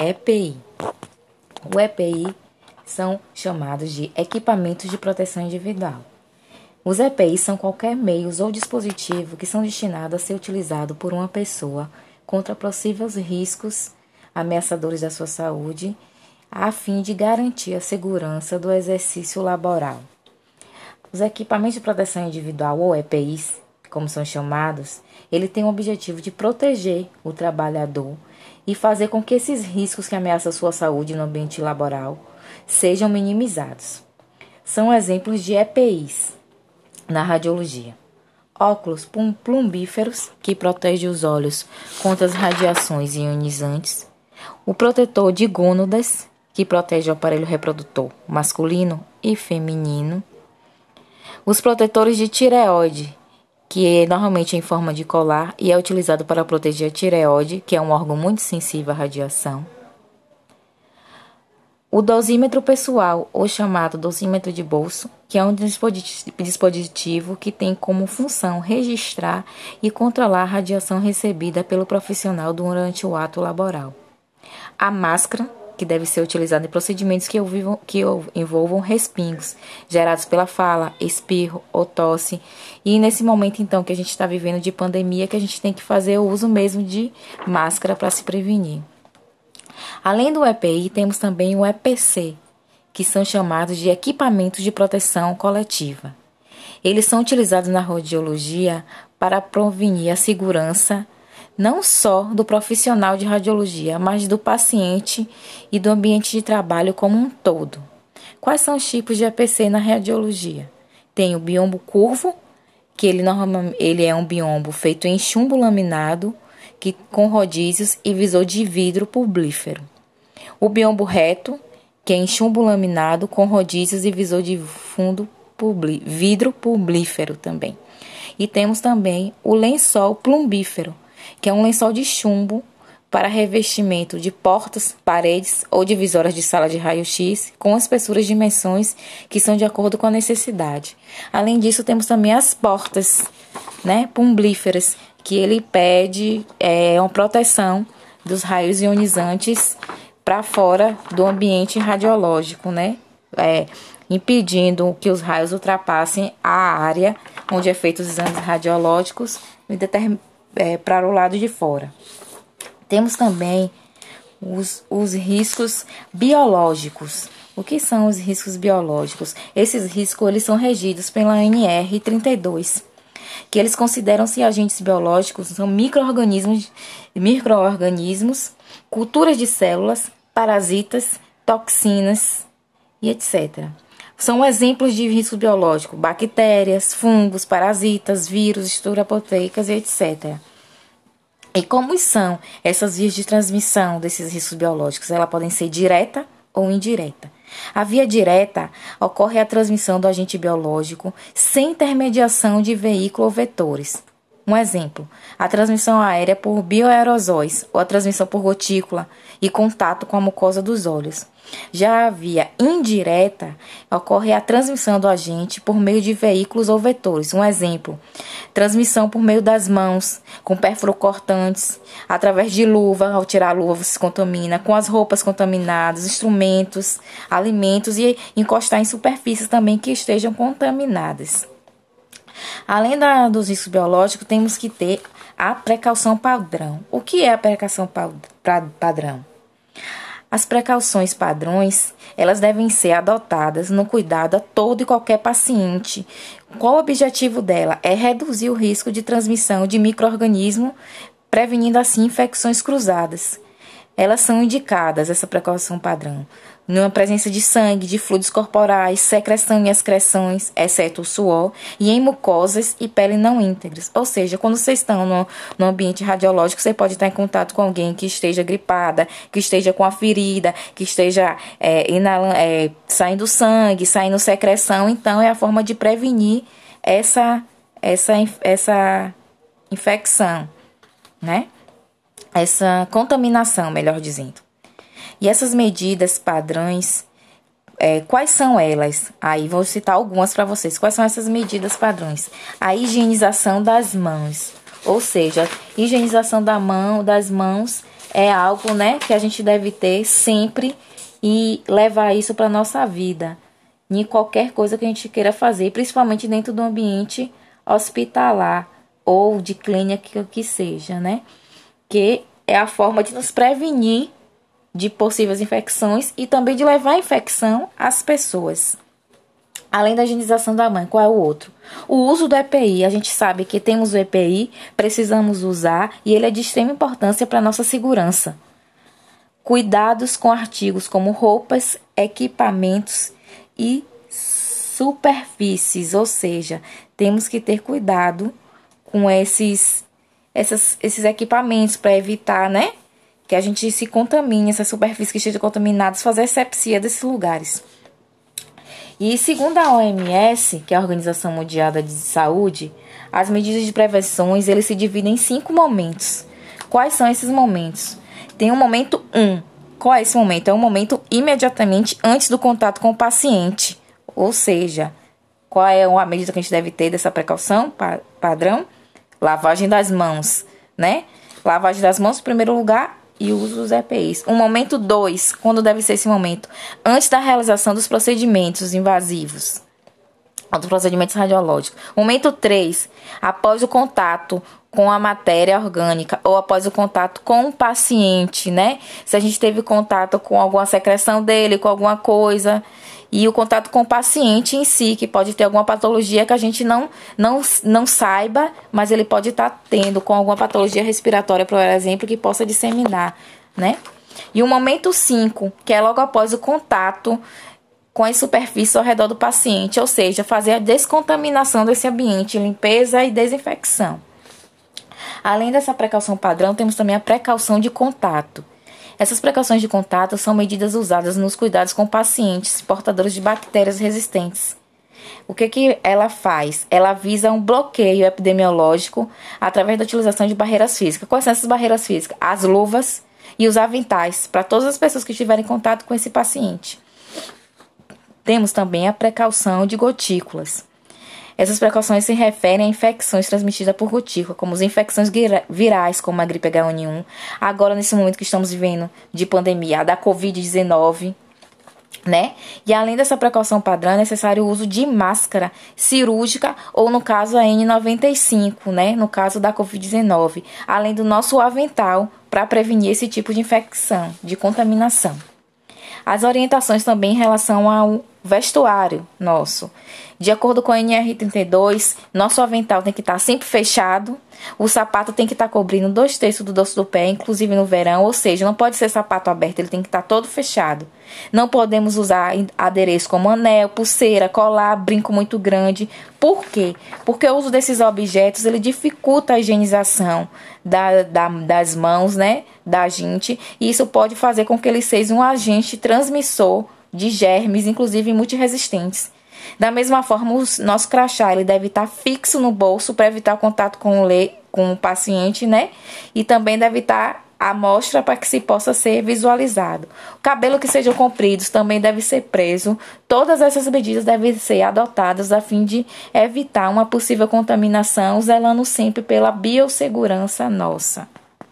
EPI. O EPI são chamados de equipamentos de proteção individual. Os EPIs são qualquer meios ou dispositivo que são destinados a ser utilizado por uma pessoa contra possíveis riscos ameaçadores da sua saúde, a fim de garantir a segurança do exercício laboral. Os equipamentos de proteção individual ou EPIs, como são chamados, ele tem o objetivo de proteger o trabalhador e fazer com que esses riscos que ameaçam sua saúde no ambiente laboral sejam minimizados. São exemplos de EPIs na radiologia. Óculos plumbíferos, que protege os olhos contra as radiações ionizantes. O protetor de gônadas, que protege o aparelho reprodutor masculino e feminino. Os protetores de tireoide, que é normalmente em forma de colar e é utilizado para proteger a tireoide, que é um órgão muito sensível à radiação. O dosímetro pessoal, ou chamado dosímetro de bolso, que é um dispositivo que tem como função registrar e controlar a radiação recebida pelo profissional durante o ato laboral. A máscara, que deve ser utilizada em procedimentos que, que envolvam respingos gerados pela fala, espirro ou tosse. E nesse momento, então, que a gente está vivendo de pandemia, que a gente tem que fazer o uso mesmo de máscara para se prevenir. Além do EPI, temos também o EPC, que são chamados de equipamentos de proteção coletiva. Eles são utilizados na radiologia para prevenir a segurança não só do profissional de radiologia, mas do paciente e do ambiente de trabalho como um todo. Quais são os tipos de EPC na radiologia? Tem o biombo curvo, que ele, normalmente, ele é um biombo feito em chumbo laminado, que com rodízios e visor de vidro publífero. O biombo reto, que é em chumbo laminado com rodízios e visor de fundo publi, vidro publífero também. E temos também o lençol plumbífero, que é um lençol de chumbo para revestimento de portas, paredes ou divisórias de sala de raio-x com espessuras de dimensões que são de acordo com a necessidade. Além disso, temos também as portas, né, pumbíferas, que ele pede é, uma proteção dos raios ionizantes para fora do ambiente radiológico, né? É, impedindo que os raios ultrapassem a área onde é feitos os exames radiológicos é, para o lado de fora. Temos também os, os riscos biológicos. O que são os riscos biológicos? Esses riscos eles são regidos pela NR 32 que eles consideram-se agentes biológicos, são microorganismos, microorganismos, culturas de células, parasitas, toxinas e etc. São exemplos de risco biológico: bactérias, fungos, parasitas, vírus, estruturas e etc. E como são essas vias de transmissão desses riscos biológicos? Elas podem ser direta ou indireta. A via direta ocorre a transmissão do agente biológico sem intermediação de veículo ou vetores. Um exemplo: a transmissão aérea por bioaerosóis ou a transmissão por gotícula e contato com a mucosa dos olhos. Já a via indireta ocorre a transmissão do agente por meio de veículos ou vetores. Um exemplo: transmissão por meio das mãos, com cortantes, através de luva, ao tirar a luva você se contamina, com as roupas contaminadas, instrumentos, alimentos e encostar em superfícies também que estejam contaminadas. Além da, dos riscos biológicos, temos que ter a precaução padrão. O que é a precaução padrão? As precauções padrões, elas devem ser adotadas no cuidado a todo e qualquer paciente. Qual o objetivo dela? É reduzir o risco de transmissão de microorganismo, prevenindo assim infecções cruzadas. Elas são indicadas, essa precaução padrão, numa presença de sangue, de fluidos corporais, secreção e excreções, exceto o suor, e em mucosas e pele não íntegras. Ou seja, quando vocês estão no, no ambiente radiológico, você pode estar em contato com alguém que esteja gripada, que esteja com a ferida, que esteja é, é, saindo sangue, saindo secreção. Então, é a forma de prevenir essa, essa, essa infecção, né? Essa contaminação, melhor dizendo. E essas medidas padrões, é, quais são elas? Aí vou citar algumas para vocês. Quais são essas medidas padrões? A higienização das mãos. Ou seja, higienização da mão, das mãos é algo, né, que a gente deve ter sempre e levar isso para nossa vida, em qualquer coisa que a gente queira fazer, principalmente dentro do ambiente hospitalar ou de clínica que seja, né? Que é a forma de nos prevenir de possíveis infecções e também de levar a infecção às pessoas. Além da higienização da mãe, qual é o outro? O uso do EPI. A gente sabe que temos o EPI, precisamos usar e ele é de extrema importância para a nossa segurança. Cuidados com artigos como roupas, equipamentos e superfícies, ou seja, temos que ter cuidado com esses, essas, esses equipamentos para evitar, né? Que a gente se contamine, essas superfícies que estejam contaminadas, fazer sepsia desses lugares. E segundo a OMS, que é a Organização Mundial de Saúde, as medidas de prevenções eles se dividem em cinco momentos. Quais são esses momentos? Tem o momento 1. Um. Qual é esse momento? É um momento imediatamente antes do contato com o paciente. Ou seja, qual é a medida que a gente deve ter dessa precaução padrão? Lavagem das mãos, né? Lavagem das mãos em primeiro lugar e uso dos EPIs. O momento 2, quando deve ser esse momento? Antes da realização dos procedimentos invasivos, dos procedimentos radiológicos. Momento 3, após o contato com a matéria orgânica ou após o contato com o paciente, né? Se a gente teve contato com alguma secreção dele, com alguma coisa, e o contato com o paciente em si, que pode ter alguma patologia que a gente não, não, não saiba, mas ele pode estar tá tendo com alguma patologia respiratória, por exemplo, que possa disseminar, né? E o momento 5, que é logo após o contato com as superfícies ao redor do paciente, ou seja, fazer a descontaminação desse ambiente, limpeza e desinfecção. Além dessa precaução padrão, temos também a precaução de contato. Essas precauções de contato são medidas usadas nos cuidados com pacientes portadores de bactérias resistentes. O que, que ela faz? Ela visa um bloqueio epidemiológico através da utilização de barreiras físicas. Quais são essas barreiras físicas? As luvas e os aventais para todas as pessoas que estiverem em contato com esse paciente. Temos também a precaução de gotículas. Essas precauções se referem a infecções transmitidas por gotícula, como as infecções virais, como a gripe H1N1, agora nesse momento que estamos vivendo de pandemia, a da Covid-19, né? E além dessa precaução padrão, é necessário o uso de máscara cirúrgica ou, no caso, a N95, né? No caso da Covid-19, além do nosso avental para prevenir esse tipo de infecção, de contaminação. As orientações também em relação ao vestuário nosso. De acordo com a NR32, nosso avental tem que estar sempre fechado, o sapato tem que estar cobrindo dois terços do dorso do pé, inclusive no verão, ou seja, não pode ser sapato aberto, ele tem que estar todo fechado. Não podemos usar adereço como anel, pulseira, colar, brinco muito grande. Por quê? Porque o uso desses objetos ele dificulta a higienização da, da, das mãos, né, da gente, e isso pode fazer com que ele seja um agente transmissor de germes, inclusive multiresistentes. Da mesma forma, o nosso crachá ele deve estar fixo no bolso para evitar o contato com o, le com o paciente, né? E também deve estar a mostra para que se possa ser visualizado. O cabelo que sejam compridos também deve ser preso. Todas essas medidas devem ser adotadas a fim de evitar uma possível contaminação, zelando sempre pela biossegurança nossa.